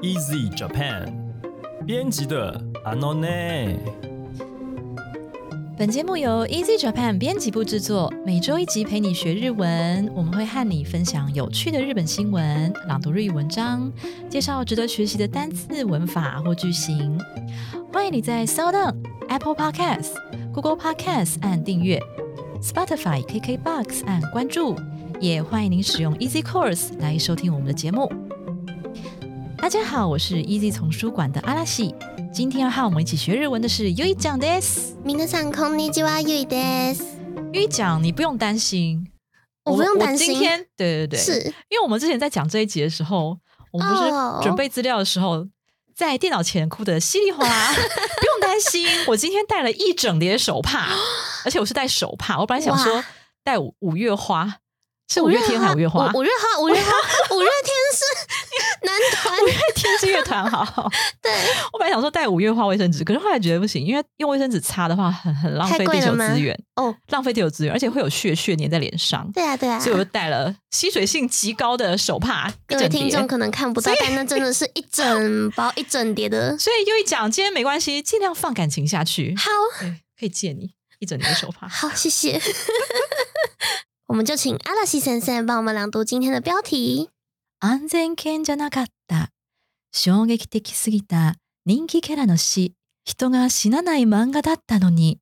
Easy Japan 编辑的 Anone。本节目由 Easy Japan 编辑部制作，每周一集陪你学日文。我们会和你分享有趣的日本新闻、朗读日语文章、介绍值得学习的单词、文法或句型。欢迎你在 s o u n、Apple Podcasts、Google Podcasts 按订阅，Spotify、KKBox 按关注。也欢迎您使用 Easy Course 来收听我们的节目。大家好，我是 Easy 丛书馆的阿拉西。今天要和我们一起学日文的是优一讲です。皆さんこんにちは、ゆいです。优一讲，你不用担心，我不用担心我今天对对对，是因为我们之前在讲这一集的时候，我们不哦是准备资料的时候，在电脑前哭的稀里哗啦。不用担心，我今天带了一整叠手帕，而且我是带手帕。我本来想说哇带五五月花，是五月天还是五月花？五月花，五月花，五月天是 男团。五月天是乐团好。对，我本来想说带五月花卫生纸，可是后来觉得不行，因为用卫生纸擦的话很很浪费地球资源，哦，浪费地球资源，而且会有血血粘在脸上。对啊，对啊。所以我就带了吸水性极高的手帕，一各位听众可能看不到，但那真的是一整包、一整叠的。所以又一讲，今天没关系，尽量放感情下去。好，可以借你一整叠手帕。好，谢谢。我们就请阿拉西先生帮我们朗读今天的标题。安全圏じゃなかった。衝撃的すぎた人気キャラの死。人が死なない漫画だったのに。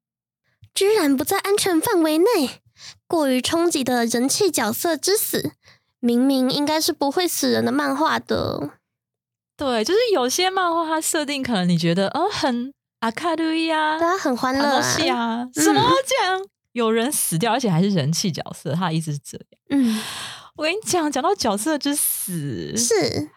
居然不在安全范围内，过于冲击的人气角色之死，明明应该是不会死人的漫画的。对，就是有些漫画它设定可能你觉得哦很阿卡路伊啊，大家很欢乐很啊，戏啊，什么这样有人死掉，而且还是人气角色，他的意思是这样。嗯， 我跟你讲，讲到角色之死，是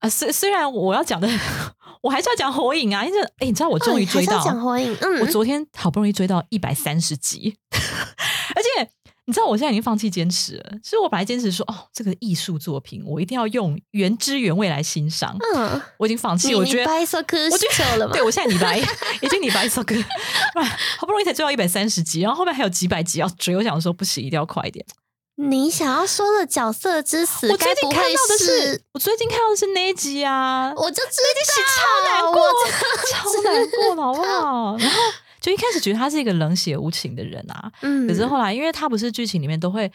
啊，虽虽然我要讲的，我还是要讲火影啊，因为哎，你知道我终于追到，讲火影，嗯，我昨天好不容易追到一百三十集，而且你知道我现在已经放弃坚持了，就是我本来坚持说哦，这个艺术作品我一定要用原汁原味来欣赏，嗯，我已经放弃，我觉得。我觉得了嘛？对，我现在李白已经李白一首歌，好不容易才追到一百三十集，然后后面还有几百集要追，我想说不行，一定要快一点。你想要说的角色之死，我最近看到的是是，我最近看到的是那一集啊，我就 知超难道，过，超难过的好不好？然后就一开始觉得他是一个冷血无情的人啊，嗯可是后来因为他不是剧情里面都会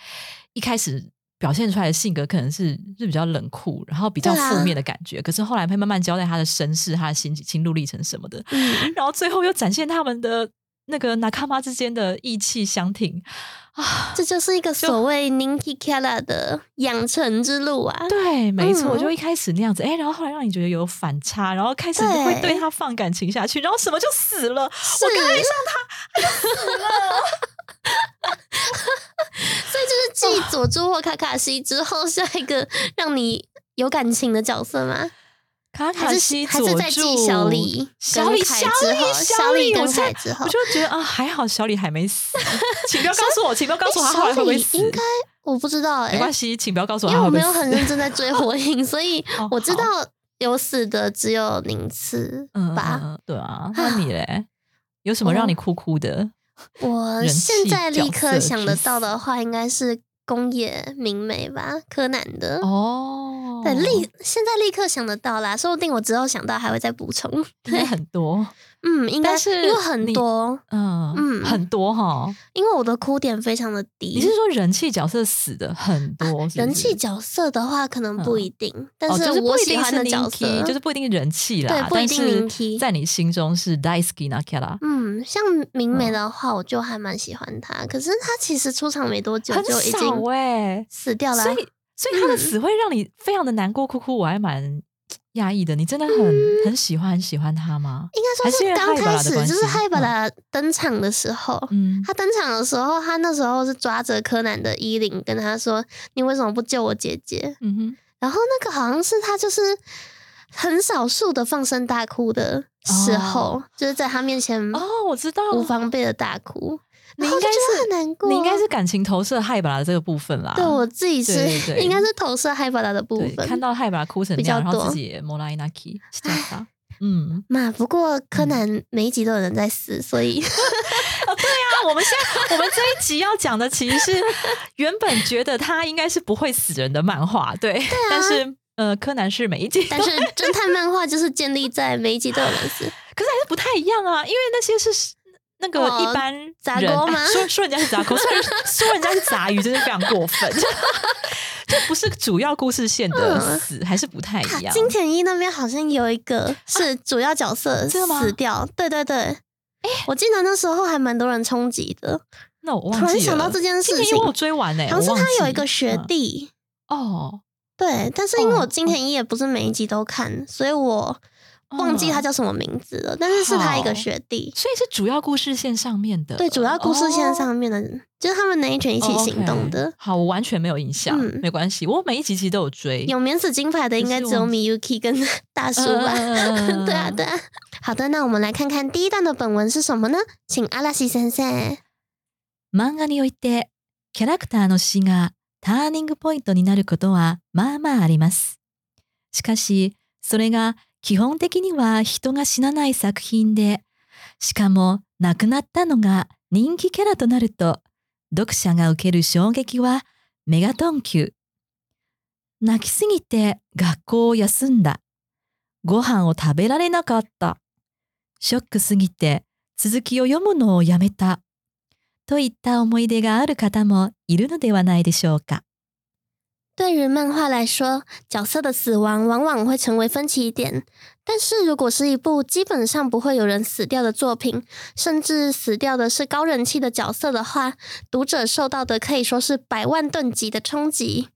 一开始。表现出来的性格可能是是比较冷酷，然后比较负面的感觉。可是后来会慢慢交代他的身世、他的心心路历程什么的，嗯然后最后又展现他们的那个拿卡妈之间的义气相挺啊。这就是一个所谓 Ninki Kala 的养成之路啊。对，没错，嗯就一开始那样子，哎，然后后来让你觉得有反差，然后开始对会对他放感情下去，然后什么就死了，我刚爱上他，死了所以就是继 佐助或卡卡西之后，下一个让你有感情的角色吗？卡卡还西是还是在佐继助小李、小李、跟小凯之后李、小李跟我现在凯之后我就觉得啊，还好小李还没死，请不要告诉我，请不要告诉我他后来会不会死，应该我不知道哎、没关系，请不要告诉我因为我。没有很认真在追火影，所以 哦我知道有死的只有宁次嗯吧。嗯嗯对啊，那你嘞，有什么让你哭哭的？我现在立刻想得之到的话，应该是宫野明美吧，柯南的。哦，对，立现在立刻想得到啦，说不定我之后想到还会再补充。应该很多，嗯，应该是因为很多，嗯嗯很多哈。因为我的哭点非常的低。你是说人气角色死的很多？人气角色的话，可能不一定，但是我喜欢的角色就是不一定人气啦，对不一定人气在你心中是 Daisuki Nakara，嗯，像明美嗯的话，我就还蛮喜欢她。可是她其实出场没多久很就已经死掉了啊。所以所以他的嗯死会让你非常的难过，哭哭，我还蛮压抑的。你真的很很喜欢很喜欢他吗？应该说是刚开始，就是的关系？嗨巴拉登场的时候，嗯，他登场的时候，他那时候是抓着柯南的衣领，跟他说：“你为什么不救我姐姐？嗯哼，？”然后那个好像是他就是很少数的放声大哭的时候，就是在他面前哦，我知道，无防备的大哭，你应该就是很难过，你应该是感情投射害巴拉的这个部分啦。对我自己是应该是投射害巴拉的部分，看到害巴拉哭成这样，然后自己也莫拉伊纳基是这样吧。嗯，嘛。不过柯南每一集都有人在死，所以 对呀我们现在我们这一集要讲的其实是原本觉得他应该是不会死人的漫画，对，但是呃，柯南是每一集，但是侦探漫画就是建立在每一集都有人死。可是还是不太一样啊，因为那些是那个哦一般杂人沟吗哎说说人家是杂锅，说人说人家是杂鱼，真是非常过分。这不是主要故事线的嗯死，还是不太一样。金田一那边好像有一个是主要角色死掉，对对对。我记得那时候还蛮多人冲击的，那我忘记了。突然想到这件事情因为我追完呢、好像是他有一个学嗯弟，哦，对，但是因为哦我金田一也不是每一集都看，所以我忘记他嗯叫什么名字了。但是是他一个好学弟，所以是主要故事线上面的，对，主要故事线哦上面的，就是他们那一群一起哦行动的。 OK 好，我完全没有印象，嗯没关系，我每一集其实都有追。有免死金牌的应该只有可是忘记 Miyuki 跟大叔吧？嗯对啊，对啊。好的，那我们来看看第一段的本文是什么呢？请阿拉西先生。漫画においてキャラクターの死がターニングポイントになることはまあまああります。しかし、それが 基本的には人が死なない作品で、しかも亡くなったのが人気キャラとなると、読者が受ける衝撃はメガトン級。泣きすぎて学校を休んだ。ご飯を食べられなかった。ショックすぎて続きを読むのをやめた。といった思い出がある方もいるのではないでしょうか。对于漫画来说，角色的死亡往往会成为分歧点。但是如果是一部基本上不会有人死掉的作品，甚至死掉的是高人气的角色的话，读者受到的可以说是百万吨级的冲击。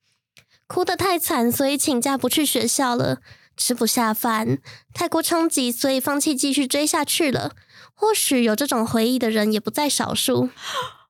哭得太惨，所以请假不去学校了；吃不下饭，太过冲击，所以放弃继续追下去了。或许有这种回忆的人也不在少数。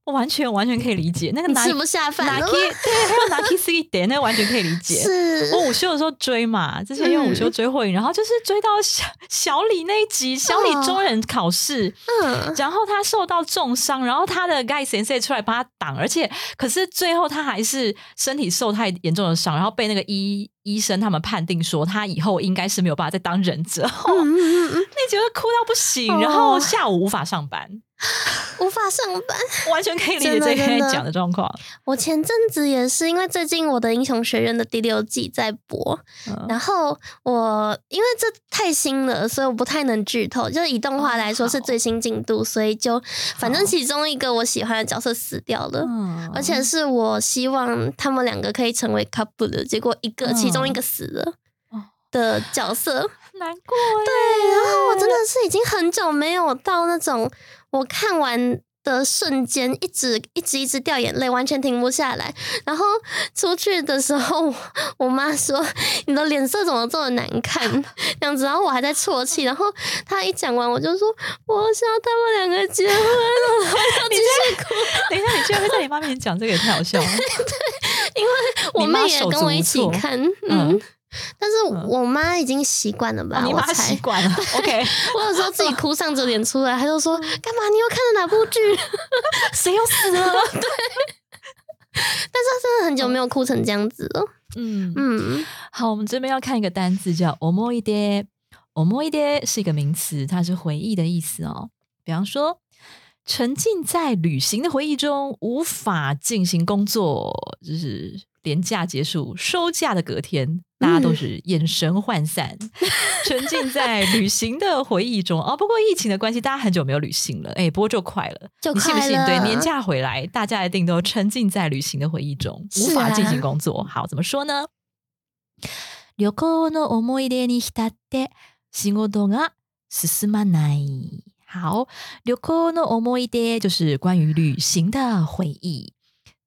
我完全完全可以理解。那个拿你吃不下饭。拿了 k 吗对，还有拿 k 四一点，那个完全可以理解。是。我午休的时候追嘛，之前因为午休追火影，然后就是追到小小李那一集，小李中忍考试，嗯，然后他受到重伤，然后他的 guy sensei 出来帮他挡，而且可是最后他还是身体受太严重的伤，然后被那个医医生他们判定说他以后应该是没有办法再当忍者，哦、嗯嗯嗯嗯，那觉得哭到不行，哦然后下午无法上班，无法上班。完全可以理解这个讲的状况。我前阵子也是因为最近我的英雄学院的第六季在播，嗯。然后我因为这太新了，所以我不太能剧透。就以动画来说是最新进度，所以就反正其中一个我喜欢的角色死掉了。嗯。而且是我希望他们两个可以成为 couple 的，结果一个、嗯其中一个死了哦。的角色，难过对，然后我真的是已经很久没有到那种我看完的瞬间，一直一直一直掉眼泪，完全停不下来。然后出去的时候，我妈说：“你的脸色怎么这么难看？”这样子，然后我还在啜泣。然后她一讲完，我就说：“我想他们两个结婚了。”然后就继续哭，等一下，你居然会在你妈面前讲这个，也太好笑了。对因为我妹也跟我一起看，嗯嗯。但是嗯我妈已经习惯了吧？哦你妈我猜习惯了，OK？我有时候自己哭丧着脸出来，她就说：“干嘛？你又看了哪部剧？”谁又死了？对但是真的很久没有哭成这样子了。嗯嗯，好，我们这边要看一个单字叫 “omoide”。omoide 是一个名词，它是回忆的意思哦。比方说，沉浸在旅行的回忆中，无法进行工作，就是年假结束、收假的隔天，大家都是眼神涣散，沉浸在旅行的回忆中。哦，不过疫情的关系，大家很久没有旅行了，哎，不过就快了，就你信不信？快了对，年假回来，大家一定都沉浸在旅行的回忆中，无是啊法进行工作。好，怎么说呢？旅行の思い出に浸って仕事が進まない。好，旅行の思い出就是关于旅行的回忆。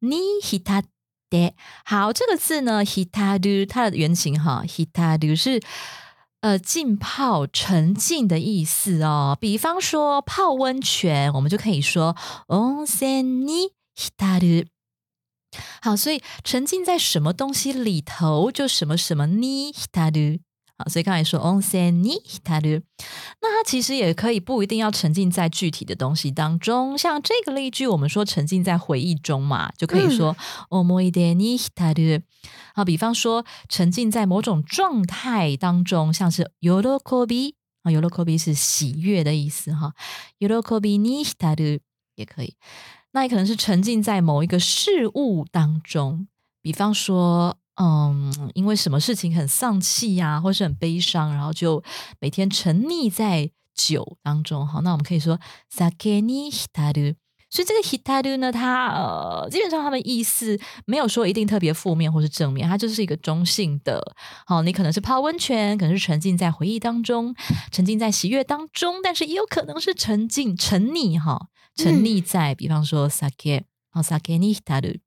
に浸っ て，好，这个字呢，浸る它的原型哈，浸る是呃浸泡、沉浸的意思哦。比方说泡温泉，我们就可以说温泉に浸る。好，所以沉浸在什么东西里头，就什么什么に浸る。 好，所以刚才说温泉に浸る，那它其实也可以不一定要沉浸在具体的东西当中。像这个例句，我们说沉浸在回忆中嘛，就可以说思い出に浸る。好，比方说沉浸在某种状态当中，像是喜び啊，喜び是喜悦的意思哈，喜びに浸る也可以。那也可能是沉浸在某一个事物当中，比方说， 嗯，因为什么事情很丧气呀、或是很悲伤，然后就每天沉溺在酒当中。好，那我们可以说 sake ni hitaru。所以这个 hitaru 呢，它呃，基本上它的意思没有说一定特别负面或是正面，它就是一个中性的。好，你可能是泡温泉，可能是沉浸在回忆当中，沉浸在喜悦当中，但是也有可能是沉浸、沉溺哈，沉溺在，比方说 sake，好 sake ni hitaru。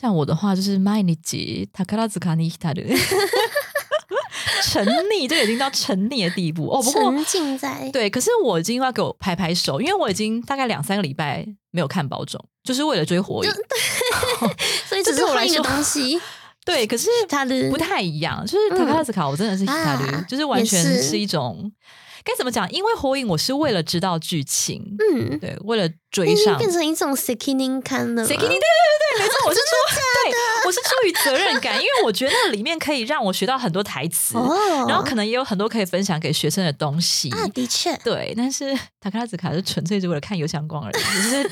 像我的话，就是毎日宝塚に浸る，沉溺，这已经到沉溺的地步哦。不过沉浸在对，可是我已经要给我拍拍手，因为我已经大概两三个礼拜没有看保种，就是为了追火影。所以只是换一个东西。对，可是它的不太一样，就是嗯塔卡斯卡，我真的是塔啊就是完全是是一种该怎么讲？因为火影我是为了知道剧情，嗯，对，为了追上。经变成一种 s k i n i n 看了吗。谁给你？对对对对，没错，我是出 对，我是出于责任感，因为我觉得那里面可以让我学到很多台词，哦，然后可能也有很多可以分享给学生的东西。啊，的确，对，但是塔克拉兹卡是纯粹是为了看油香光而已，只是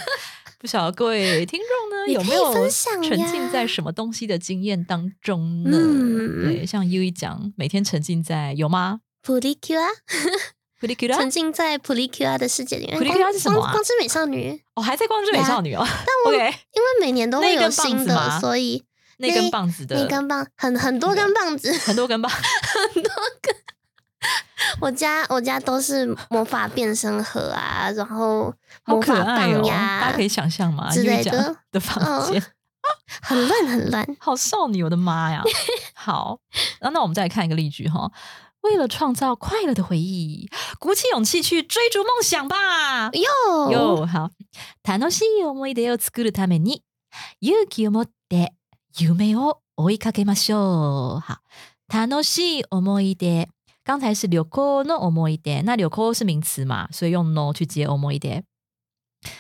不晓得各位听众呢有没有沉浸在什么东西的经验当中呢？嗯对，像 U 一讲，每天沉浸在有吗？普利 Q 啊，普利沉，浸在普利 Q 啊的世界里面。Purikura 光是什么啊光光之美少女，哦，还在光之美少女哦。但我因为每年都会有新的，所以那根棒子的那根棒很很多根棒子，很多根棒，很多根 我家我家都是魔法变身盒啊，然后魔法！棒呀，大家可以想象吗？之 U 一类的的房间。很乱很乱。好少女，我的妈呀！好，那那我们再来看一个例句哈。为了创造快乐的回忆，鼓起勇气去追逐梦想吧。哟哟，好，楽しい思い出を作るために勇気を持って夢を追いかけましょう。好，楽しい思い出。刚才是旅行の思い出，那旅行是名詞嘛，所以用 no 去接思い出。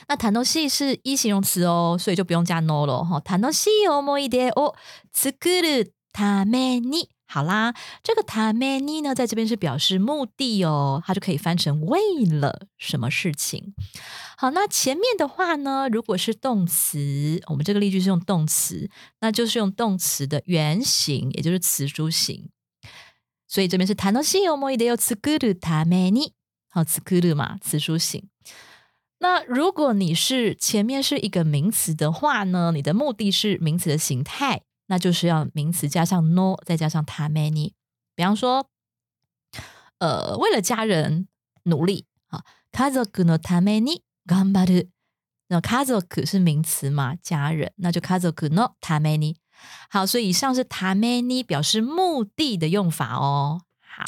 那楽しい是一形容词哦，所以就不用加 no 了哈。楽しい思い出を作るために， 好啦，这个ために呢，在这边是表示目的哦，它就可以翻成为了什么事情。好，那前面的话呢，如果是动词，我们这个例句是用动词，那就是用动词的原形，也就是词书形。所以这边是楽しい思い出を作るために，好，作る嘛，词书形。那如果你是前面是一个名词的话呢，你的目的是名词的形态， 那就是要名词加上 no，再加上ために。比方说，呃，为了家人努力啊，家族のために頑張る。那家族是名词嘛，家人，那就家族のために。好，所以以上是ために表示目的的用法哦。好，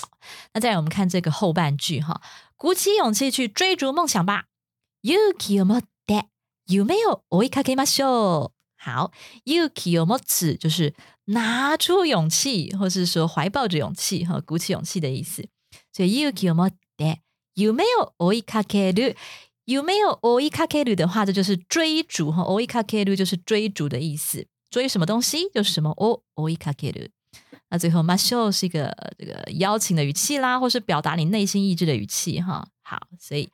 那再来我们看这个后半句哈，鼓起勇气去追逐梦想吧。勇気を持って夢を追いかけましょう。 好，勇気を持つ就是拿出勇气，或是说怀抱着勇气，哈，鼓起勇气的意思。所以勇気を持って夢を追いかける。夢を追いかける的话，这就是追逐哈，追いかける就是追逐的意思。追什么东西就是什么哦，追いかける。那最后ましょう是一个这个邀请的语气啦，或是表达你内心意志的语气哈。好，所以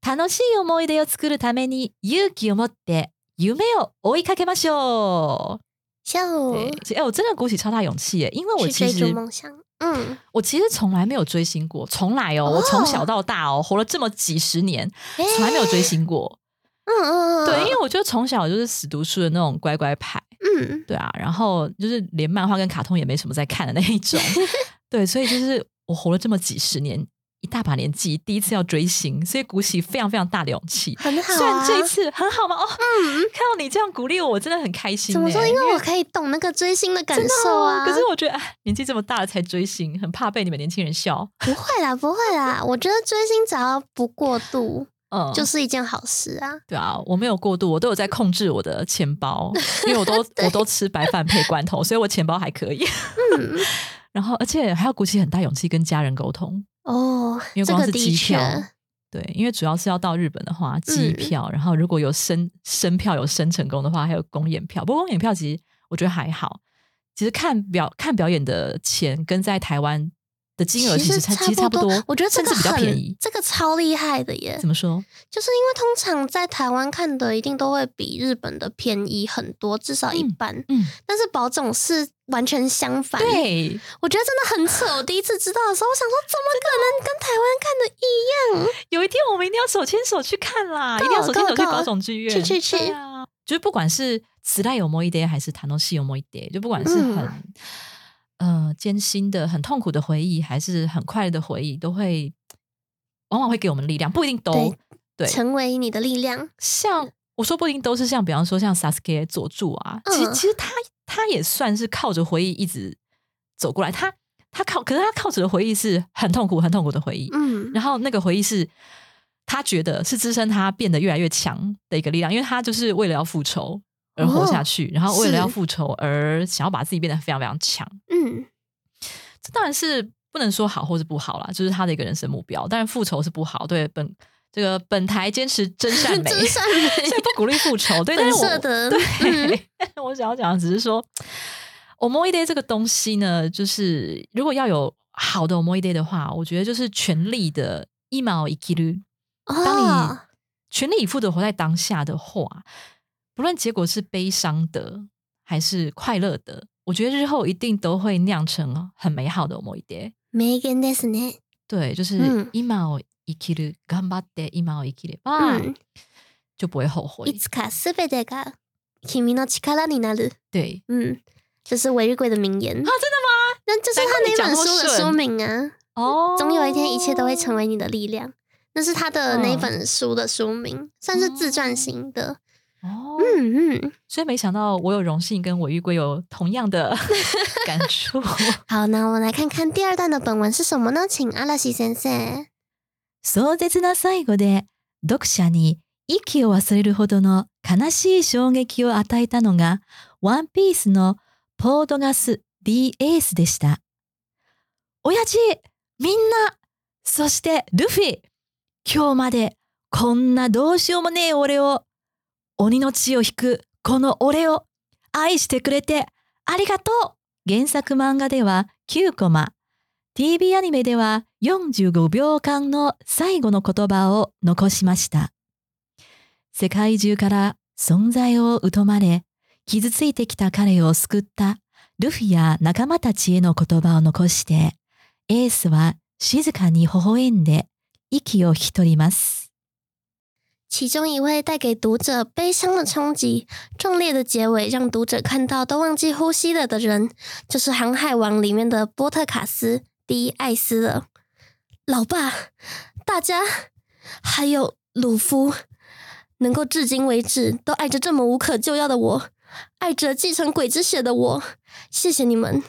楽しい思い出を作るために勇気を持って 夢を追いかけましょう。笑对，其实哎，我真的鼓起超大勇气耶，因为我去追其实逐梦想。嗯，我其实从来没有追星过，从来哦，我从小到大哦，活了这么几十年，从来没有追星过。嗯嗯嗯，对，因为我就从小就是死读书的那种乖乖牌，嗯，对啊，然后就是连漫画跟卡通也没什么在看的那一种，对，所以就是我活了这么几十年， 一大把年纪，第一次要追星，所以鼓起非常非常大的勇气。很好虽然啊。这一次很好吗？哦，嗯，看到你这样鼓励我，我真的很开心欸。怎么说？因为为我可以懂那个追星的感受啊。可是我觉得，哎，年纪这么大了才追星，很怕被你们年轻人笑。不会啦，不会啦。我觉得追星只要不过度，嗯，就是一件好事啊。对啊，我没有过度，我都有在控制我的钱包，因为我都我都吃白饭配罐头，所以我钱包还可以。嗯，然后，而且还要鼓起很大勇气跟家人沟通，哦，因为光是机票确，对，因为主要是要到日本的话，机嗯票，然后如果有升升票有升成功的话，还有公演票。不过公演票其实我觉得还好，其实看表看表演的钱跟在台湾的金额其实差其实差不多，我觉得这个很便宜。这个超厉害的耶怎！么说？就是因为通常在台湾看的一定都会比日本的便宜很多，至少一嗯半。嗯，但是保总是完全相反。，对，我觉得真的很扯。我第一次知道的时候，我想说，怎么可能跟台湾看的一样？有一天我们一定要手牵手去看啦，一定要手牵手去够保种剧院，去去去啊！就是不管是磁带有某一叠，还是弹东西有某一叠，就不管是很、呃艰辛的、很痛苦的回忆，还是很快乐的回忆，都会往往会给我们力量，不一定都对对。成为你的力量。像我说不一定都是像，比方说像 Sasuke 佐助啊，其实嗯其实他他也算是靠着回忆一直走过来，他他靠，可是他靠着的回忆是很痛苦、很痛苦的回忆，嗯，然后那个回忆是他觉得是支撑他变得越来越强的一个力量，因为他就是为了要复仇而活下去，然后为了要复仇而想要把自己变得非常非常强。嗯，这当然是不能说好或是不好啦，就是他的一个人生目标。当然复仇是不好，对本这个本台坚持真善美，真善美所以不鼓励复仇。对，但是我对，嗯 我想要讲的只是说，我 m o i day 这个东西呢，就是如果要有好的 m o i day 的话，我觉得就是全力的一毛一 k i 当你哦，全力以赴的活在当下的话，不论结果是悲伤的还是快乐的，我觉得日后一定都会酿成很美好的某一 day。名言ですね。对，就是嗯今を生きる、頑張って今を生きれば、嗯，就不会后悔い。つかすべてが君の力になる。对嗯，这是韦日贵的名言啊，真的吗？那这是他难怪你那本讲那么顺书的书名啊。哦总有一天，一切都会成为你的力量。那是他的那嗯本书的书名，算是自传型的。 哦，嗯嗯，所以没想到我有荣幸跟韦玉圭有同样的 感触。好，那我们来看看第二段的本文是什么呢？请阿拉西先生。壮絶な最後で読者に息を忘れるほどの悲しい衝撃を与えたのがワンピースのポードガス D エースでした。親父、みんな、そしてルフィ、今日までこんなどうしようもねえ俺を、鬼の血を引くこの俺を愛してくれてありがとう原作漫画では9コマ、TV アニメでは45秒間の最後の言葉を残しました。世界中から存在を疎まれ、傷ついてきた彼を救ったルフィや仲間たちへの言葉を残して、エースは静かに微笑んで息を引き取ります。其中一位带给读者悲伤的冲击，壮烈的结尾让读者看到都忘记呼吸了的人，就是《航海王》里面的波特卡斯第一艾斯了。老爸，大家还有鲁夫，能够至今为止都爱着这么无可救药的我，爱着继承鬼之血的我，谢谢你们。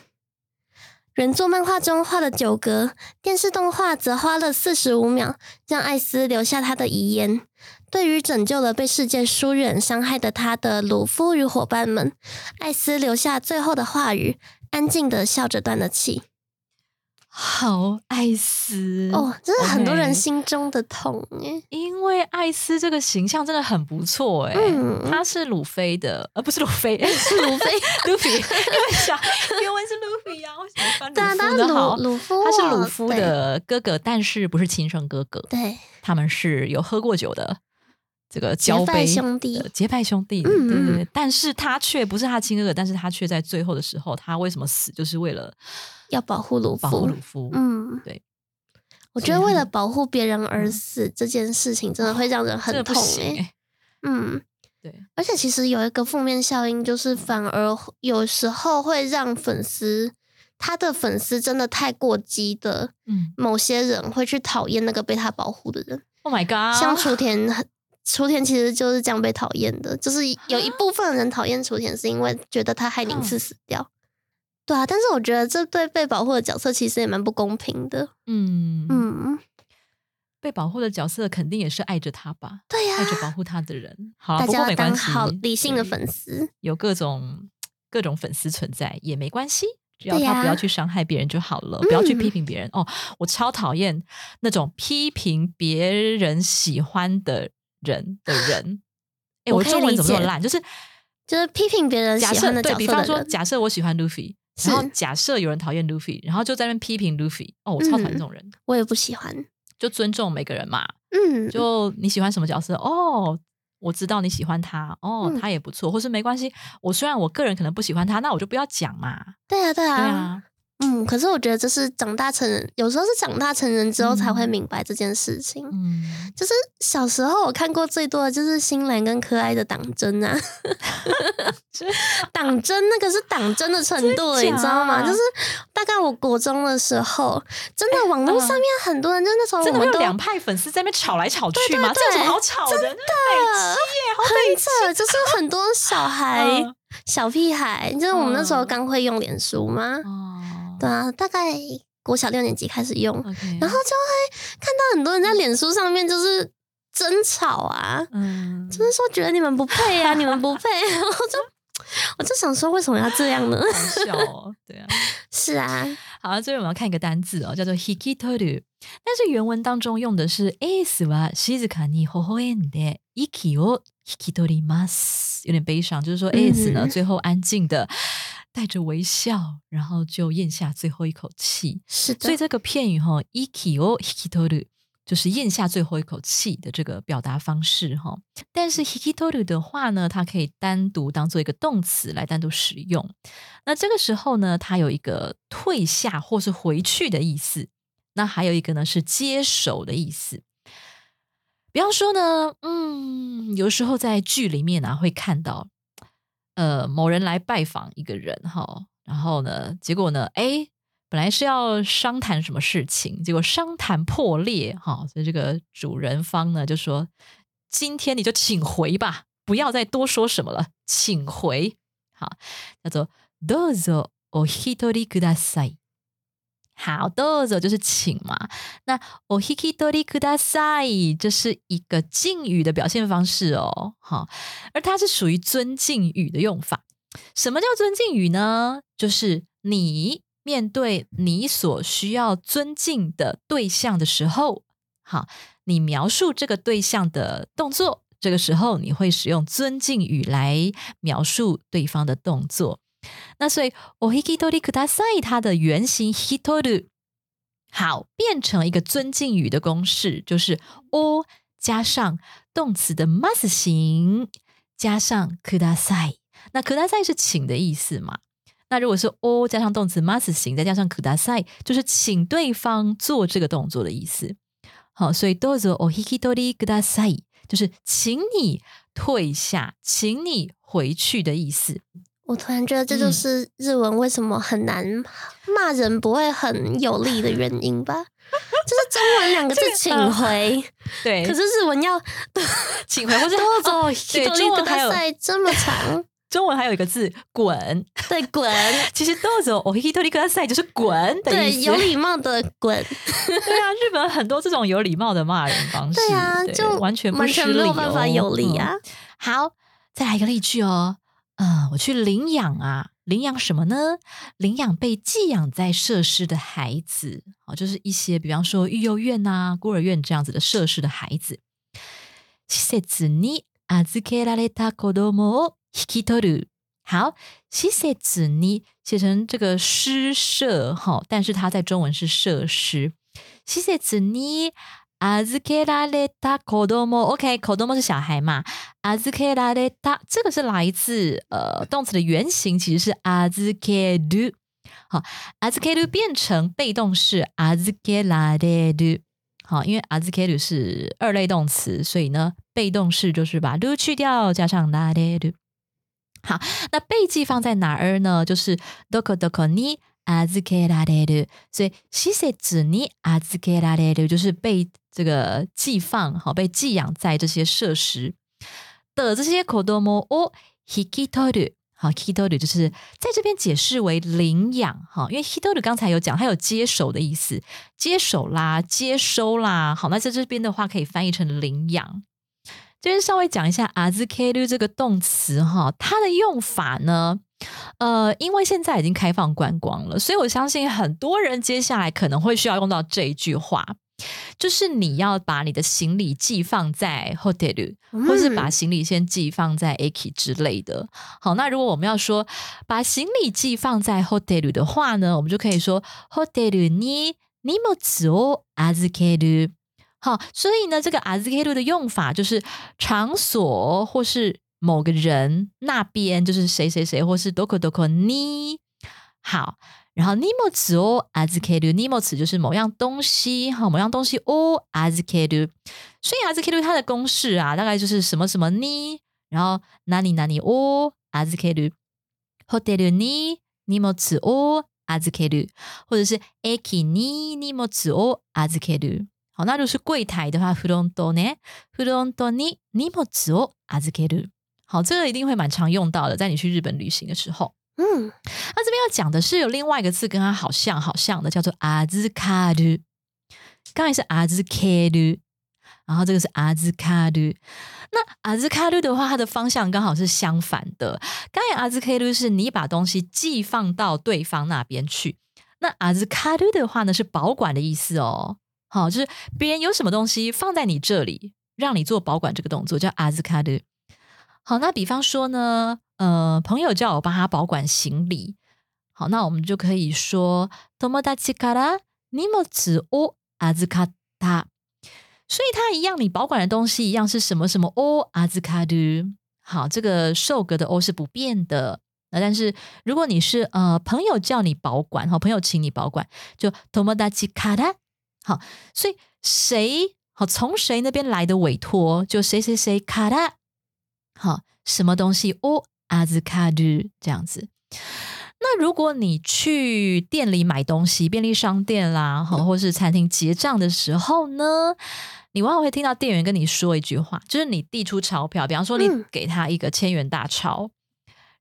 原作漫画中画了九格，电视动画则花了四十五秒，让艾斯留下他的遗言。对于拯救了被世界疏远伤害的他的鲁夫与伙伴们，艾斯留下最后的话语，安静的笑着断了气。好，艾斯哦，这是很多人心中的痛诶。因为艾斯这个形象真的很不错哎、嗯 他是鲁菲的，呃，不是鲁菲，是鲁菲，鲁菲，因为想原文是鲁菲呀，为什么翻对啊，鲁夫的好？鲁夫哦，他是鲁夫的哥哥，但是不是亲生哥哥，对，对，他们是有喝过酒的这个结拜交杯兄弟结拜兄弟，嗯嗯对对对。但是他却不是他亲哥哥，但是他却在最后的时候，他为什么死，就是为了要保护鲁夫，保护鲁夫。嗯，对。我觉得为了保护别人而嗯死、这件事情，真的会让人很痛诶。行欸嗯，对，而且其实有一个负面效应，就是反而有时候会让粉丝他的粉丝真的太过激的，嗯某些人会去讨厌那个被他保护的人，，Oh my god，像雏田很。雏田其实就是这样被讨厌的，就是有一部分人讨厌雏田，是因为觉得他害宁次死掉。对啊，但是我觉得这对被保护的角色其实也蛮不公平的。嗯嗯，嗯，被保护的角色肯定也是爱着他吧，对呀、爱着保护他的人。好不家当过没关系，好理性的粉丝。有各种各种粉丝存在也没关系，只要他不要去伤害别人就好了，不要去批嗯评别人。哦，我超讨厌那种批评别人喜欢的人的人。哎，我中文怎么这么烂？就是就是批评别人喜假设欢的角对比方说，假设我喜欢 Luffy，然后假设有人讨厌 Luffy，然后就在那边批评 Luffy，哦，我超讨厌这种人，我也不喜欢。就尊重每个人嘛，嗯，就你喜欢什么角色哦，我知道你喜欢他哦，嗯他也不错，或是没关系，我虽然我个人可能不喜欢他，那我就不要讲嘛，对啊，对啊对啊，啊，嗯。可是我觉得这是长大成人，有时候是长大成人之后才会嗯明白这件事情。嗯，就是小时候我看过最多的就是新兰跟可爱的党争啊，党争那个是党争的程度了，你知道吗？就是大概我国中的时候，真的网络上面很多人，就那时候我们都两派粉丝在那边吵来吵去嘛？这有什么好吵的？真的很扯，就是很多小孩、嗯小屁孩，就是我们那时候嗯刚会用脸书嘛，哦对啊，大概国小六年级开始用， ，OK，然后就会看到很多人在脸书上面就是争吵啊，嗯，就是说觉得你们不配啊，你们不配，然后就我就想说为什么要这样呢？好笑哦，对啊。是啊，好，这边我们要看一个单字哦，叫做 hikitoru，但是原文当中用的是 s は静かに微笑んで息を引き取ります，有点悲伤，就是说 s 呢、嗯最后安静的 带着微笑，然后就咽下最后一口气。是的，所以这个片语哈、息を引き取る就是咽下最后一口气的这个表达方式哈。但是 hikitoru 的话呢，它可以单独当做一个动词来单独使用。那这个时候呢，它有一个退下或是回去的意思。那还有一个呢是接手的意思。比方说呢，嗯，有时候在剧里面啊会看到， 呃，某人来拜访一个人哈，然后呢，结果呢，哎，本来是要商谈什么事情，结果商谈破裂哈，所以这个主人方呢就说，今天你就请回吧，不要再多说什么了，请回。好，叫做どうぞお一人ください。 好，どうぞ就是请嘛。那お一人ください，这是一个敬语的表现方式哦。好，而它是属于尊敬语的用法。什么叫尊敬语呢？就是你面对你所需要尊敬的对象的时候，好，你描述这个对象的动作，这个时候你会使用尊敬语来描述对方的动作。 那所以お引き取りください它的原型 hitoru 好变成一个尊敬语的公式，就是お加上动词的 must 形加上ください。那ください是请的意思嘛？那如果是お加上动词 must 形再加上ください，就是请对方做这个动作的意思。好，所以どうぞお引き取りください就是请你退下，请你回去的意思。 我突然觉得这嗯就是日文为什么很难骂人不会很有力的原因吧。就是中文两个字请回，对，可是日文要请回或是多走对中文还有赛这么长，中文还有一个字“滚对滚，”，其实どうぞお引き取りください就是“滚”的对意思。有礼貌的滚，对啊，日本很多这种有礼貌的骂人方式，对啊，就完全不完全失礼没有办法哦有理啊。嗯好，再来一个例句哦。 嗯，我去领养啊，领养什么呢？领养被寄养在设施的孩子，好，就是一些比方说育幼院啊、孤儿院这样子的设施的孩子。施設に預けられた子供を引き取る。好，施設に写成这个施设哈，但是它在中文是设施。施設に 預けられた子供，OK，子供是小孩嘛？預けられた这个是来自呃动词的原形，其实是預ける。好，預ける变成被动式預けられる。好，因为預ける是二类动词，所以呢，被动式就是把る去掉，加上られる。好，那被记放在哪儿呢？就是どこどこに 預けられる，所以施設に預けられる就是被这个寄放，好被寄养在这些设施的这些子供を引き取る。好引き取る就是在这边解释为领养，哈，因为引き取る刚才有讲，它有接手的意思，接手啦，接收啦。好，那在这边的话可以翻译成领养。这边稍微讲一下預ける这个动词哈，它的用法呢， 呃，因为现在已经开放观光了，所以我相信很多人接下来可能会需要用到这一句话。 就是你要把你的行李寄放在 hotel，嗯或是把行李先寄放在 aki 之类的。好，那如果我们要说把行李寄放在 hotel 的话呢，我们就可以说 hotel に荷物を預ける。好，所以呢，这个 azukeru 的用法就是场所或是 某个人那边，就是谁谁谁，或是 doko doko ni。好，然后 nimo 词哦 azukeru nimo 词就是某样东西，哈，某样东西哦 azukeru。所以 azukeru 它的公式啊，大概就是什么什么 ni，然后 nani nani 哦 azukeru hotel ni nimo 词哦 azukeru，或者是 eki ni nimo 词哦 azukeru。好，那就是柜台的话，フロントね、フロントに荷物を預ける。 好，这个一定会蛮常用到的，在你去日本旅行的时候。嗯，那这边要讲的是有另外一个字跟它好像好像的，叫做阿兹卡鲁。刚才是阿兹卡鲁，然后这个是阿兹卡鲁。那阿兹卡鲁的话，它的方向刚好是相反的。刚才阿兹卡鲁是你把东西寄放到对方那边去，那阿兹卡鲁的话呢是保管的意思哦。好，就是别人有什么东西放在你这里，让你做保管这个动作，叫阿兹卡鲁。好，那比方说呢，呃，朋友叫我帮他保管行李，好，那我们就可以说友達から荷物を預かった。所以它一样，你保管的东西一样是什么什么を預かる。好，这个受格的 o 是不变的。那但是如果你是呃朋友叫你保管，好，朋友请你保管，就友達から。好，所以谁好从谁那边来的委托，就谁谁谁か ら。好，什么东西哦，阿兹卡鲁这样子。那如果你去店里买东西，便利商店啦，好，或是餐厅结账的时候呢，你往往会听到店员跟你说一句话，就是你递出钞票，比方说你嗯给他一个千元大钞，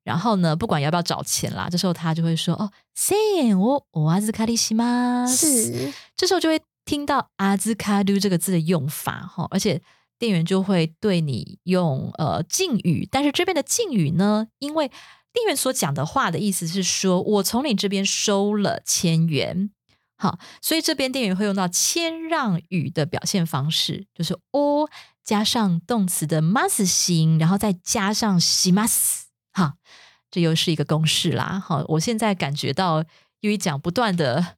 然后呢，不管要不要找钱啦，这时候他就会说哦，千円をお預かりします。是，这时候就会听到阿兹卡鲁这个字的用法哈，而且 店员就会对你用呃敬语，但是这边的敬语呢，因为店员所讲的话的意思是说我从你这边收了千元，好，所以这边店员会用到谦让语的表现方式，就是哦加上动词的 mas 形，然后再加上 shimas，好，这又是一个公式啦。好，我现在感觉到因为讲不断的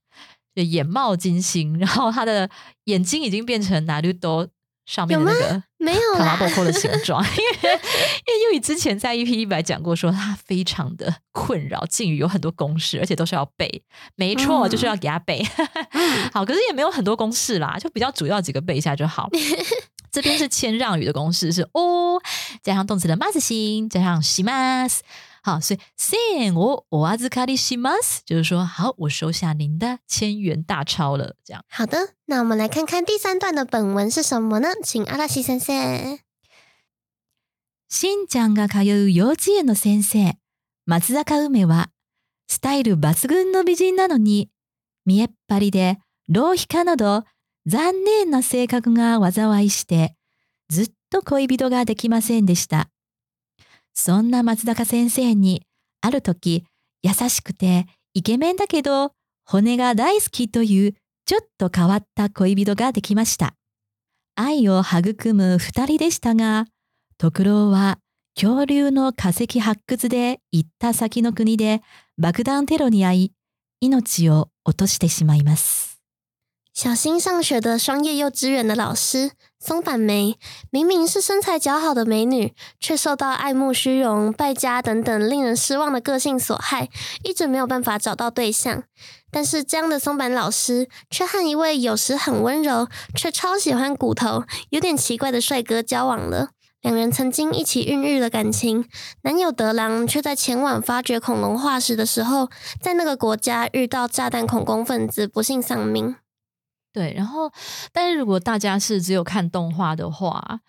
眼冒金星，然后他的眼睛已经变成拿鲁多上面的那个没有啦卡拉波扣的形状，因为因为优以之前在 EP 一百讲过，说他非常的困扰，敬语有很多公式，而且都是要背，没错，嗯就是要给他背。好，可是也没有很多公式啦，就比较主要几个背一下就好。这边是谦让语的公式是哦，加上动词的 mas 形，加上します。 好，所以千円をお預かりします，就是说好，我收下您的千元大钞了。这样，好的，那我们来看看第三段的本文是什么呢？请阿拉西先生。しんちゃんが通う幼稚園の先生、松坂梅は、スタイル抜群の美人なのに、見えっ張りで、浪費家など、残念な性格が災いして、ずっと恋人ができませんでした。そんな松坂先生に、ある時、優しくて、イケメンだけど、骨が大好きという、ちょっと変わった恋人ができました。愛を育む二人でしたが、徳郎は恐竜の化石発掘で行った先の国で爆弾テロに遭い、命を落としてしまいます。小新上学的双叶幼稚园的老师松坂梅，明明是身材姣好的美女，却受到爱慕虚荣、败家等等令人失望的个性所害，一直没有办法找到对象。但是这样的松坂老师，却和一位有时很温柔，却超喜欢骨头、有点奇怪的帅哥交往了。两人曾经一起孕育了感情，男友德郎却在前往发掘恐龙化石的时候，在那个国家遇到炸弹恐攻分子，不幸丧命。对，然后，但是如果大家是只有看动画的话，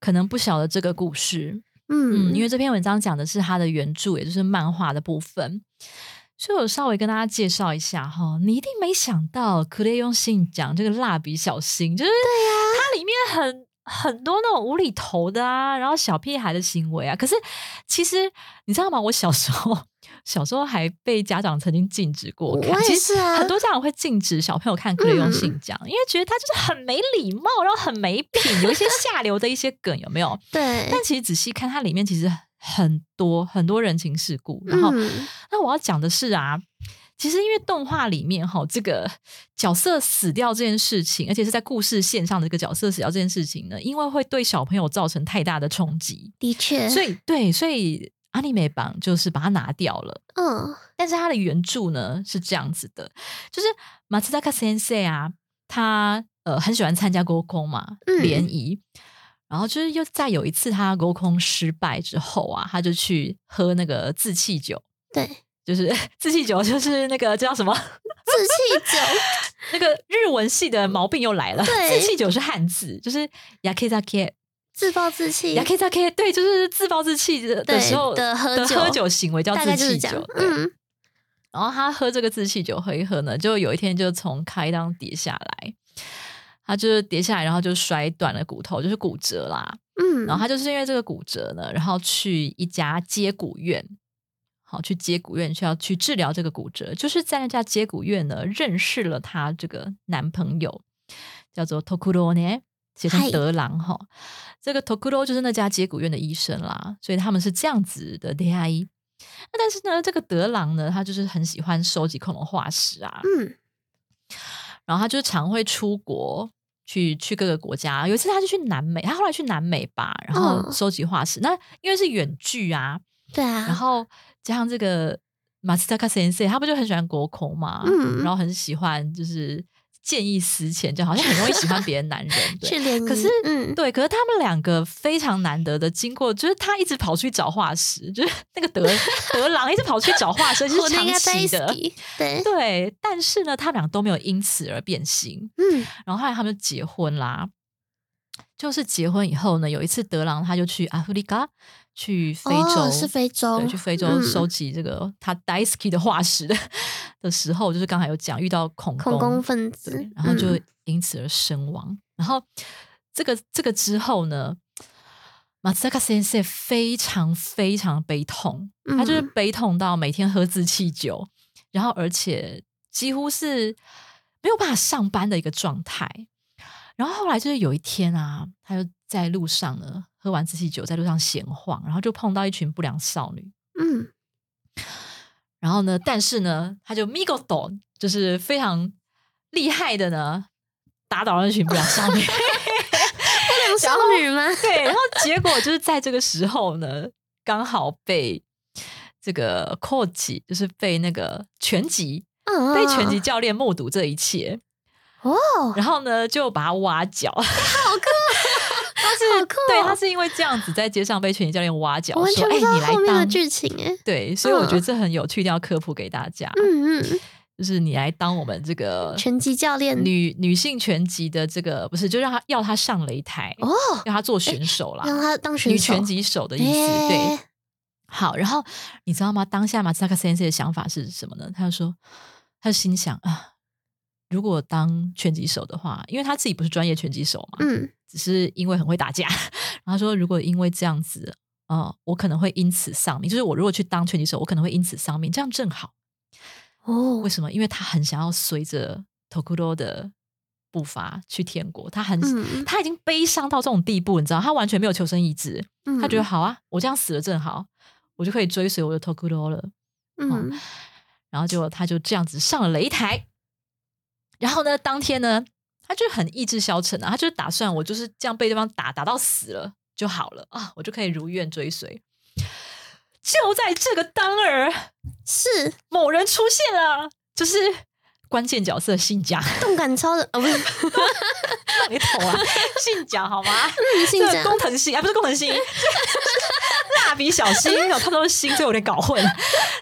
可能不晓得这个故事。嗯，嗯，因为这篇文章讲的是它的原著，也就是漫画的部分，所以我稍微跟大家介绍一下哈。你一定没想到《克雷用信讲这个蜡笔小新，就是对呀、它里面很很多那种无厘头的啊，然后小屁孩的行为啊。可是其实你知道吗？我小时候 小时候还被家长曾经禁止过看。我也是啊，很多家长会禁止小朋友看《克雷用信讲》，因为觉得他就是很没礼貌，然后很没品，有一些下流的一些梗，有没有？对。但其实仔细看，它里面其实很多很多人情世故。然后，那我要讲的是啊。其实，因为动画里面哈，这个角色死掉这件事情，而且是在故事线上的一个角色死掉这件事情呢，因为会对小朋友造成太大的冲击。的确，所以对，所以阿尼美榜就是把它拿掉了。嗯，但是它的原著呢是这样子的，就是马自达卡先生啊，他呃很喜欢参加沟空嘛联谊，然后就是又在有一次他沟空失败之后啊，他就去喝那个自气酒。对。就是自气酒，就是那个叫什么自气酒，那个日文系的毛病又来了。自气酒是汉字，就是 y a k i z a k 自暴自弃。y a k i z a k 对，就是自暴自弃的的时候的喝酒行为叫自气酒。嗯，然后他喝这个自气酒喝一喝呢，就有一天就从开裆跌下来，他就是跌下来，然后就摔断了骨头，就是骨折啦。嗯，然后他就是因为这个骨折呢，然后去一家接骨院。好，去接骨院，需要去治疗这个骨折，就是在那家接骨院呢，认识了她这个男朋友，叫做 Tokuro 呢，写成德郎哈。这个 Tokuro 就是那家接骨院的医生啦，所以他们是这样子的恋爱。那但是呢，这个德郎呢，他就是很喜欢收集恐龙化石啊，嗯，然后他就常会出国去去各个国家。有一次他就去南美，他后来去南美吧，然后收集化石。那因为是远距啊，对啊，然后。加上这个马斯特卡先生，他不就很喜欢国恐嘛？嗯，然后很喜欢就是见异思迁，就好像很容易喜欢别的男人。对可是，嗯，对，可是他们两个非常难得的经过，就是他一直跑出去找化石，就是那个德 德郎一直跑出去找化石，就是长期的。对对，但是呢，他们俩都没有因此而变心。嗯，然后后来他们就结婚啦。就是结婚以后呢，有一次德郎他就去阿弗利加。去非洲是非洲，对，去非洲收集这个他 Daisky 的化石的的时候，就是刚才有讲遇到恐恐攻分子，然后就因此而身亡。然后这个这个之后呢，马斯卡先生非常非常悲痛，他就是悲痛到每天喝自气酒，然后而且几乎是没有办法上班的一个状态。然后后来就是有一天啊，他就在路上呢。喝完自己酒，在路上闲晃，然后就碰到一群不良少女。嗯，然后呢，但是呢，他就 Migo 懂，就是非常厉害的呢，打倒了那群不良少女。不良少女吗？对，然后结果就是在这个时候呢，刚好被这个 Coach，就是被那个拳击，被拳击教练目睹这一切。哦，然后呢，就把他挖角。好酷！他是，对他是因为这样子在街上被拳击教练挖角，说：“哎，你来当剧情。”哎，对，所以我觉得这很有趣，一定要科普给大家。嗯嗯，就是你来当我们这个拳击教练，女女性拳击的这个不是，就让他要他上擂台哦，要他做选手啦，让他当选手，女拳击手的意思。对，好，然后你知道吗？当下马斯克先生的想法是什么呢？他就说，他就心想啊。如果当拳击手的话，因为他自己不是专业拳击手嘛，嗯，只是因为很会打架。然后说，如果因为这样子，呃，我可能会因此丧命。就是我如果去当拳击手，我可能会因此丧命。这样正好哦。为什么？因为他很想要随着 Tokuro 的步伐去天国。他很，他已经悲伤到这种地步，你知道，他完全没有求生意志。他觉得好啊，我这样死了正好，我就可以追随我的 Tokuro 了。嗯，然后就他就这样子上了擂台。然后呢？当天呢，他就很意志消沉啊，他就打算我就是这样被对方打打到死了就好了啊，我就可以如愿追随。就在这个当儿，是某人出现了，就是关键角色信佳，动感超人哦，不是，你头啊，信佳好吗？嗯，信佳，工藤新啊，不是工藤新，蜡笔小新，有他都是新，所以有点搞混。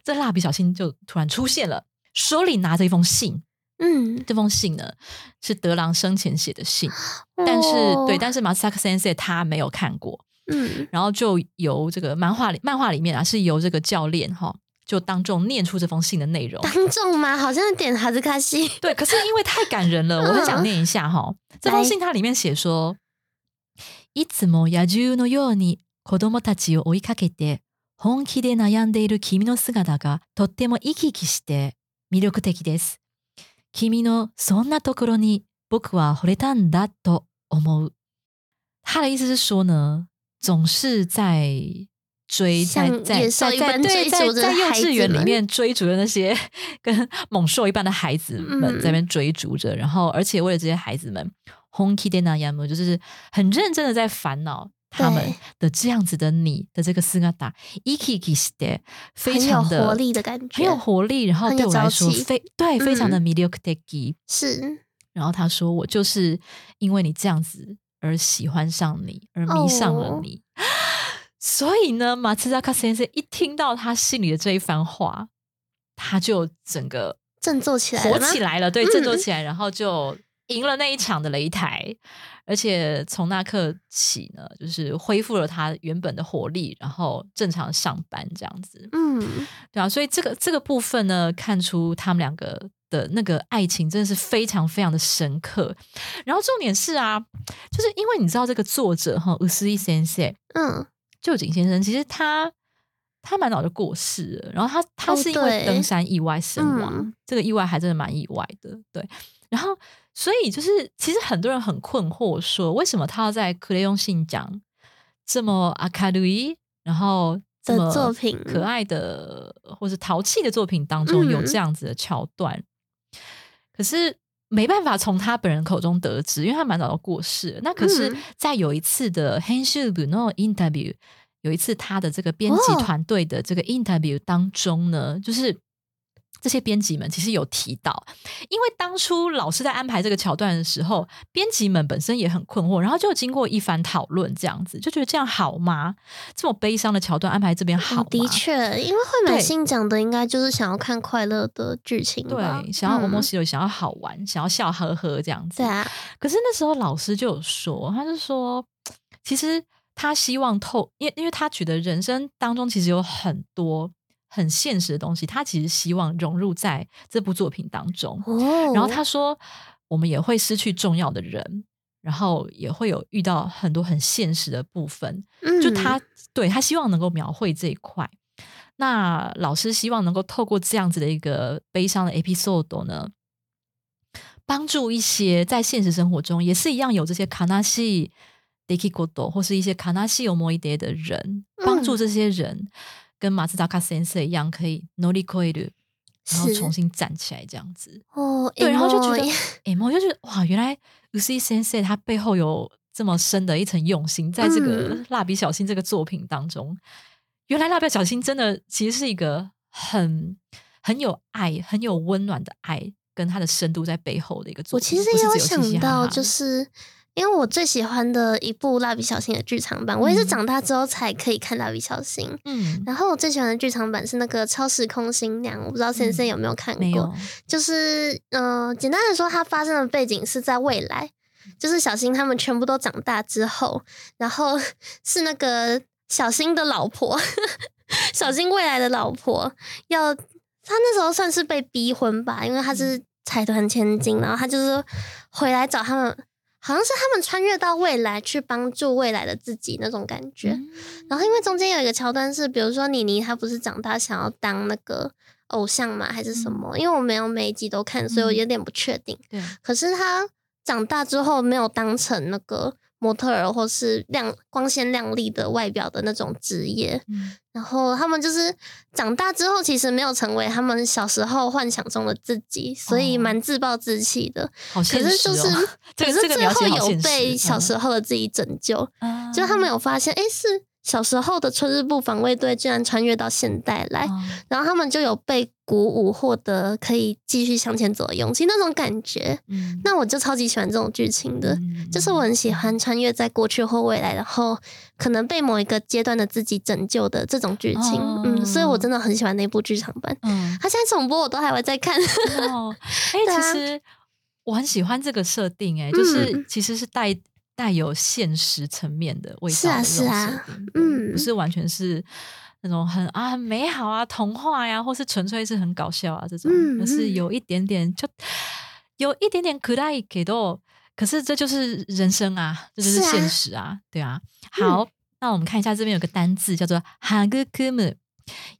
这蜡笔小新就突然出现了，手里拿着一封信。嗯，这封信呢是德郎生前写的信，但是对，但是马萨克先生他没有看过，嗯，然后就由这个漫画里漫画里面啊是由这个教练哈就当众念出这封信的内容，当众吗？好像点哈兹卡西，对，可是因为太感人了，我很想念一下哈。这封信它里面写说， いつも野獣のように子供たちを追いかけて本気で悩んでいる君の姿がとっても生き生きして魅力的です。 君のそんなところに僕は惚れたんだと思う。他的意思是说呢，总是在追，在像在野兽一在在对般追在逐着在幼稚孩子们园里面追逐的那些跟猛兽一般的孩子们嗯在那边追逐着，然后而且为了这些孩子们 h o n k i d e n a y a m 就是很认真的在烦恼 他们的这样子的你的这个斯嘎达 iki k i s t 非常的活力的感觉，很有活力，然后对我来说非对非常的嗯。m i l i o k t e k i 是。然后他说：“我就是因为你这样子而喜欢上你，而迷上了哦。你。所以呢，马兹扎卡先生一听到他心里的这一番话，他就整个振作起来火起来了，对，嗯振作起来，然后就赢了那一场的擂台。而且从那刻起呢，就是恢复了他原本的活力，然后正常上班这样子。嗯，对啊，所以这个这个部分呢，看出他们两个的那个爱情真的是非常非常的深刻。然后重点是啊，就是因为你知道这个作者哈，乌斯伊先生嗯，旧井先生，其实他他蛮早就过世了，然后他他哦是因为登山意外身亡，嗯这个意外还真的蛮意外的，对。然后所以就是其实很多人很困惑，说为什么他要在克雷用信讲这么阿卡鲁伊，然后这的么作品可爱的或者淘气的作品当中有嗯这样子的桥段，可是。没办法从他本人口中得知，因为他蛮早就过世了。那可是嗯，在有一次的 h e n s h u b no interview，有一次他的这个编辑哦团队的这个 interview 当中呢，就是这些编辑们其实有提到，因为当初老师在安排这个桥段的时候，编辑们本身也很困惑，然后就经过一番讨论，这样子就觉得这样好吗？这么悲伤的桥段安排这边好吗？哦的确，因为会买对新讲的应该就是想要看快乐的剧情吧，对，想要我莫嗯西有想要好玩，想要笑呵呵这样子。对啊，可是那时候老师就有说，他就说，其实他希望透，因因为他觉得人生当中其实有很多很现实的东西，他其实希望融入在这部作品当中。哦，然后他说，我们也会失去重要的人，然后也会有遇到很多很现实的部分。嗯就嗯他对他希望能够描绘这一块。那老师希望能够透过这样子的一个悲伤的 episode 呢，帮助一些在现实生活中也是一样有这些卡纳西 deki godo 或是一些卡纳西有莫一叠的人，帮助嗯这些人跟马自达卡先生一样，可以 nori k o e 然后重新站起来这样子。哦，对，然后就觉得哎，我就觉得哇，原来 u c 先生他背后有这么深的一层用心，在这个嗯《蜡笔小新》这个作品当中，原来蜡笔小新真的其实是一个很很有爱、很有温暖的爱，跟他的深度在背后的一个作品我。其实也有想到，就是因为我最喜欢的一部蜡笔小新的剧场版，我也是嗯长大之后才可以看蜡笔小新。嗯，然后我最喜欢的剧场版是那个《超时空新娘》，我不知道先生嗯有没有看过。就是嗯、呃简单的说，它发生的背景是在未来，就是小新他们全部都长大之后，然后是那个小新的老婆，小新未来的老婆要，他那时候算是被逼婚吧，因为他是财团千金，然后他就是回来找他们。好像是他们穿越到未来去帮助未来的自己那种感觉，嗯。然后因为中间有一个桥段是，比如说妮妮她不是长大想要当那个偶像嘛，还是什么？因为我没有每一集都看，所以我嗯。有点不确定。对，可是她长大之后没有当成那个模特儿或是亮光鲜亮丽的外表的那种职业，嗯然后他们就是长大之后其实没有成为他们小时候幻想中的自己，所以哦蛮自暴自弃的。好可是。就是，这可是最后有被小时候的自己拯救。嗯就他们有发现，哎，是小时候的春日部防卫队居然穿越到现代来，哦然后他们就有被鼓舞，获得可以继续向前走的勇气，那种感觉。嗯那我就超级喜欢这种剧情的，嗯就是我很喜欢穿越在过去或未来，然后可能被某一个阶段的自己拯救的这种剧情。哦嗯，所以我真的很喜欢那部剧场版。嗯它现在重播我都还会再看。哦，哎、对啊其实我很喜欢这个设定、哎、就是嗯其实是带带有现实层面的味是啊道的这种是啊，嗯不是完全是那种很啊很美好啊童话呀，或是纯粹是很搞笑啊这种，嗯而是嗯有一点点就有一点点可爱给到可是这就是人生啊，这就是是啊现实啊，对啊。好，那我们看一下这边有个单字叫做 hagukumu，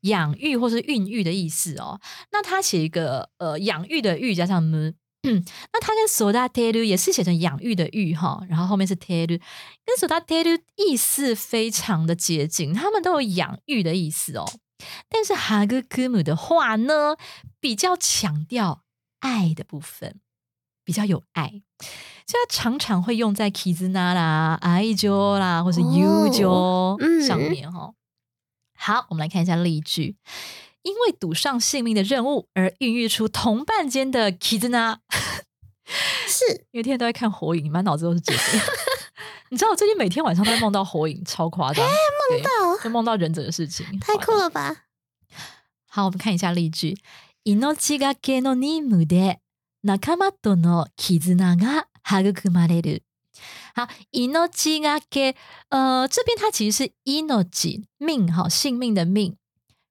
养育或是孕育的意思哦。那它写一个呃养育的育加上 mu。嗯，那它跟 soda t e r u 也是写成养育的育哈，然后后面是 t e r u 跟 soda t e r u 意思非常的接近，他们都有养育的意思哦。但是 hagukumu 的话呢，比较强调爱的部分，比较有爱，所以它常常会用在 kizuna 啦、爱情啦，或是 u 情嗯上面哈、好，我们来看一下例句。因为赌上性命的任务而孕育出同伴间的 kizuna。是因为天天都在看火影，满脑子都是这个。你知道我最近每天晚上都在梦到火影，超夸张，梦到就梦到忍者的事情，太酷了吧？好，我们看一下例句。命がけの任務で仲間との絆が育まれる。好，命がけ，呃，这边它其实是命命哈，性命的命，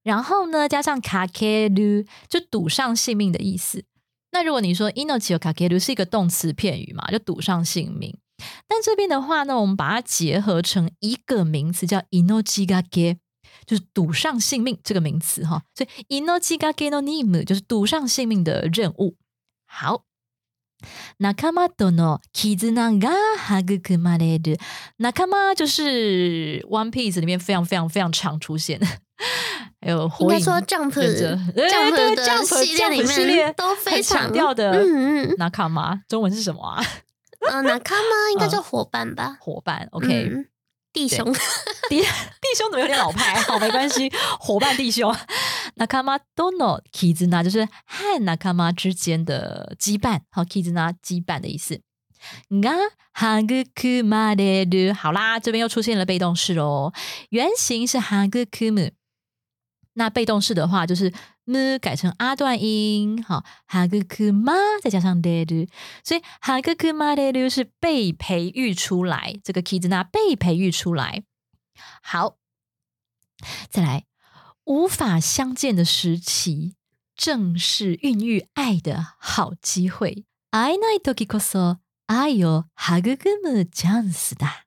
然后呢加上かける，就赌上性命的意思。那如果你说命有かける是一个动词片语嘛，就赌上性命。但这边的话呢，我们把它结合成一个名词，叫命がけ。就是赌上性命这个名词哈，所以 inochi ga ge no nimu 就是赌上性命的任务。好，仲間との絆が育まれる。仲間就是 One Piece 里面非常非常非常常出现的， 还有应火影该说 Jump 忍者对 Jump 对的 Jump 系列里 Jump 系列面都非很强常调的嗯嗯，那看嘛，中文是什么啊？呃，哪卡吗？应该嗯叫伙伴吧伙伴，OK，、嗯弟兄，弟弟兄怎么有点老派？好，没关系，伙伴弟兄。仲間との絆就是和仲間之间的羁绊，好絆羁绊的意思。が育まれる，好啦，这边又出现了被动式哦。原型是育む， 那被动式的话就是 m 改成阿段音，好育ま再加上れる，所以育まれる是被培育出来，这个 kizuna 被培育出来。好，再来，无法相见的时期，正是孕育爱的好机会。会えない時こそ愛を育むチャンスだ。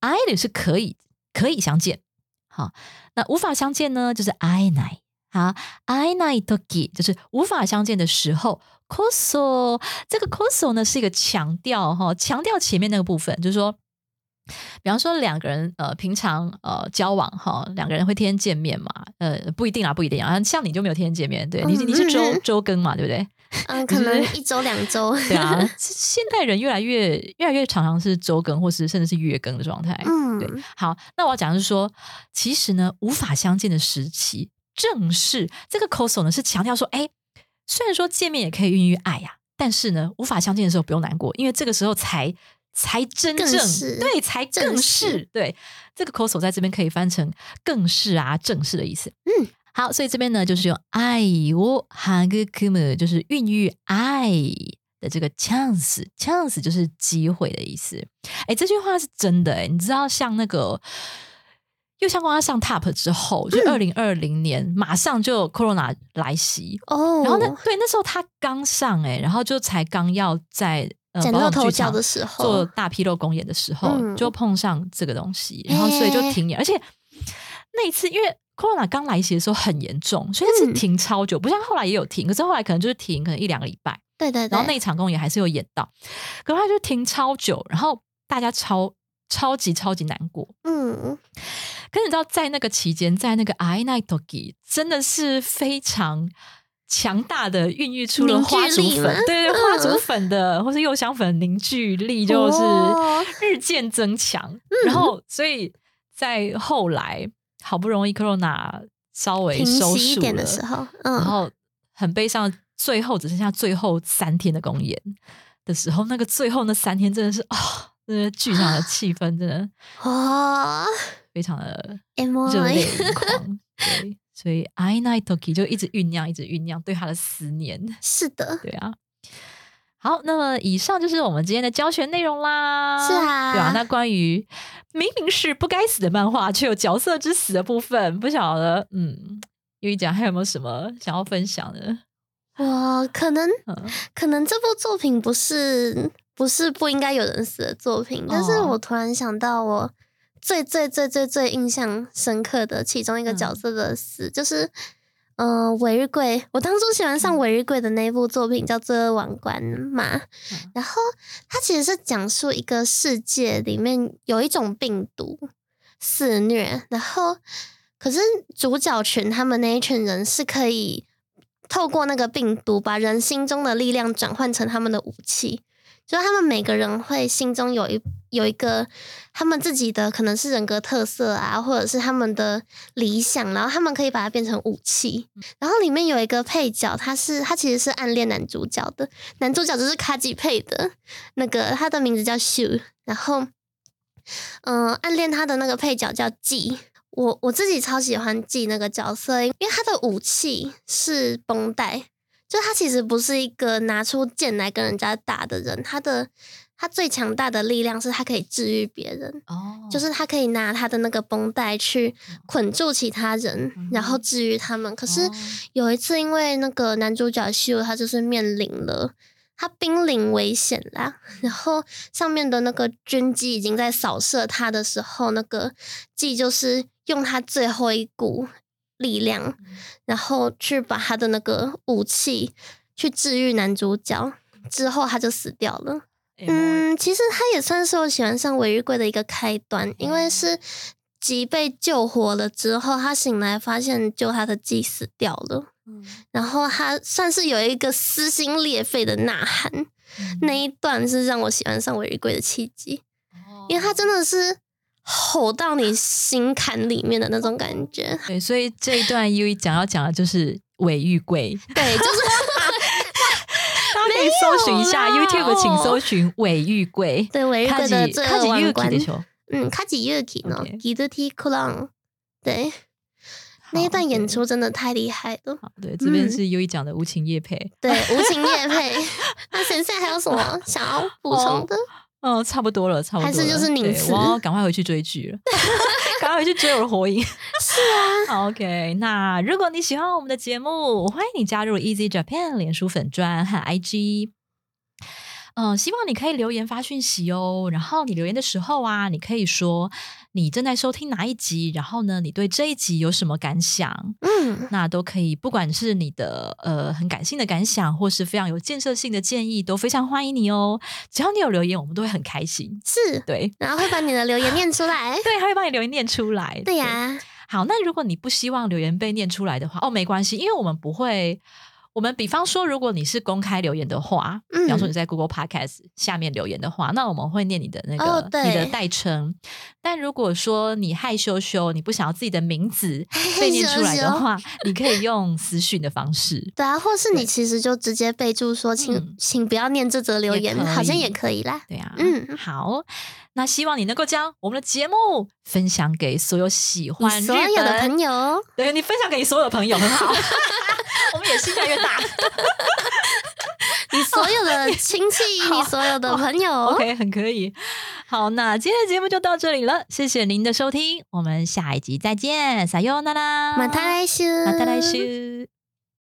爱的是可以可以相见， 好，那无法相见呢，就是会えない。好，会えない時就是无法相见的时候。こそ这个こそ呢是一个强调哈，强调前面那个部分，就是说。比方说两个人呃平常呃交往哈，两个人会天天见面嘛？呃不一定啊，不一定啊。像你就没有天天见面，对你嗯你是周嗯嗯周更嘛，对不对？ 嗯，可能一周两周，对啊，现代人越来越越来越常常是周更，或是甚至是月更的状态。嗯，对，好，那我要讲的是说，其实呢，无法相见的时期，正是这个 coso 呢是强调说，哎，虽然说见面也可以孕育爱呀、但是呢，无法相见的时候不用难过，因为这个时候才才真正对，才更正是式对。这个 coso 在这边可以翻成更是啊，正式的意思。嗯，好，所以这边呢就是用爱を育む，就是孕育爱的这个 chance，chance 就是机会的意思。哎，这句话是真的哎，你知道像那个。又像光他上 TOP 之后，就二零二零年、马上就 Corona 来袭，哦，然后那，对，那时候他刚上哎、然后就才刚要在呃崭宝露头角岛剧场的时候做大批露公演的时候，嗯。就碰上这个东西，然后所以就停演，而且那一次因为 Corona 刚来袭的时候很严重，所以那次嗯。停超久，不像后来也有停，可是后来可能就是停可能一两个礼拜，对对对，然后那一场公演还是有演到，可是他就停超久，然后大家超超级超级难过，嗯，可是你知道，在那个期间，在那个 I Night Doki 真的是非常强大的孕育出了花竹粉，对对，嗯花竹粉的或是柚香粉的凝聚力就是哦日渐增强。然后，所以在后来好不容易 Corona 稍微收束一点的了时候，然嗯，后很悲伤，最后只剩下最后三天的公演的时候，那个最后那三天真的是啊、那个剧场的气氛真的哇非常的热泪盈眶。对，所以 I Night Toki 就一直酝酿，一直酝酿对他的思念。是的，对啊。好，那么以上就是我们今天的教学内容啦。是啊对啊。那关于明明是不该死的漫画，却有角色之死的部分，不晓得，嗯，优一讲还有没有什么想要分享的？我可能嗯，可能这部作品不是不是不应该有人死的作品，但是哦我突然想到我最最最最最印象深刻的其中一个角嗯色的死，就是嗯、呃尾日贵。我当初喜欢上嗯。尾日贵的那部作品叫《罪恶王冠》嘛，嗯。然后它其实是讲述一个世界里面有一种病毒肆虐，然后可是主角群他们那一群人是可以透过那个病毒把人心中的力量转换成他们的武器，就是他们每个人会心中有一有一个他们自己的可能是人格特色啊，或者是他们的理想，然后他们可以把它变成武器。然后里面有一个配角，他是他其实是暗恋男主角的，男主角就是卡吉配的那个，他的名字叫秀，然后嗯、呃暗恋他的那个配角叫季。我我自己超喜欢季那个角色，因为他的武器是绷带，就他其实不是一个拿出剑来跟人家打的人，他的他最强大的力量是他可以治愈别人，哦，就是他可以拿他的那个绷带去捆住其他人，嗯然后治愈他们。可是哦有一次，因为那个男主角秀他就是面临了。他濒临危险啦，然后上面的那个军机已经在扫射他的时候，那个季就是用他最后一股力量，然后去把他的那个武器去治愈男主角，之后他就死掉了。嗯，嗯，其实他也算是我喜欢上尾日贵的一个开端，因为是吉被救活了之后，他醒来发现救他的鸡死掉了，嗯。然后他算是有一个撕心裂肺的呐喊，那一段是让我喜欢上尾日贵的契机，因为他真的是吼到你心坎里面的那种感觉。对，所以这一段 U 一讲要讲的就是尾玉贵，对，就是大家可以搜寻一下没有啦 YouTube，请哦搜寻尾玉贵。对尾日贵的罪恶王冠的。球，嗯，卡吉ユキの OK ギルティクラン，对，那一段演出真的太厉害了。好，对，这边嗯是 U 一讲的无情夜配。对，无情夜配。那贤贤还有什么想要补充的？ 哦，差不多了，差不多了。还是就是宁次对我要赶快回去追剧了，赶快回去追我的火影。是啊，OK，那如果你喜欢我们的节目，欢迎你加入 Easy Japan 脸书粉专和 IG。嗯、希望你可以留言发讯息哦。然后你留言的时候啊，你可以说你正在收听哪一集，然后呢，你对这一集有什么感想？嗯，那都可以，不管是你的呃很感性的感想，或是非常有建设性的建议，都非常欢迎你哦。只要你有留言，我们都会很开心。是。对然后会把你的留言念出来。对，还会把你留言念出来。对呀、好，那如果你不希望留言被念出来的话，哦，没关系，因为我们不会。我们比方说，如果你是公开留言的话，嗯比方说你在 Google Podcast 下面留言的话，那我们会念你的那个、哦你的代称。但如果说你害羞羞，你不想要自己的名字 被念出来的话，你可以用私讯的方式。对啊，或是你其实就直接备注说，请、嗯请不要念这则留言好像也可以啦。对啊，嗯好，那希望你能够将我们的节目分享给所有喜你欢日所有的朋友，对你分享给你所有的朋友，很好。我们也心越来越大。你所有的亲戚，你所有的朋友 OK，很可以。好，那今天的节目就到这里了，谢谢您的收听，我们下一集再见，撒哟那拉，马塔来修，马达来修。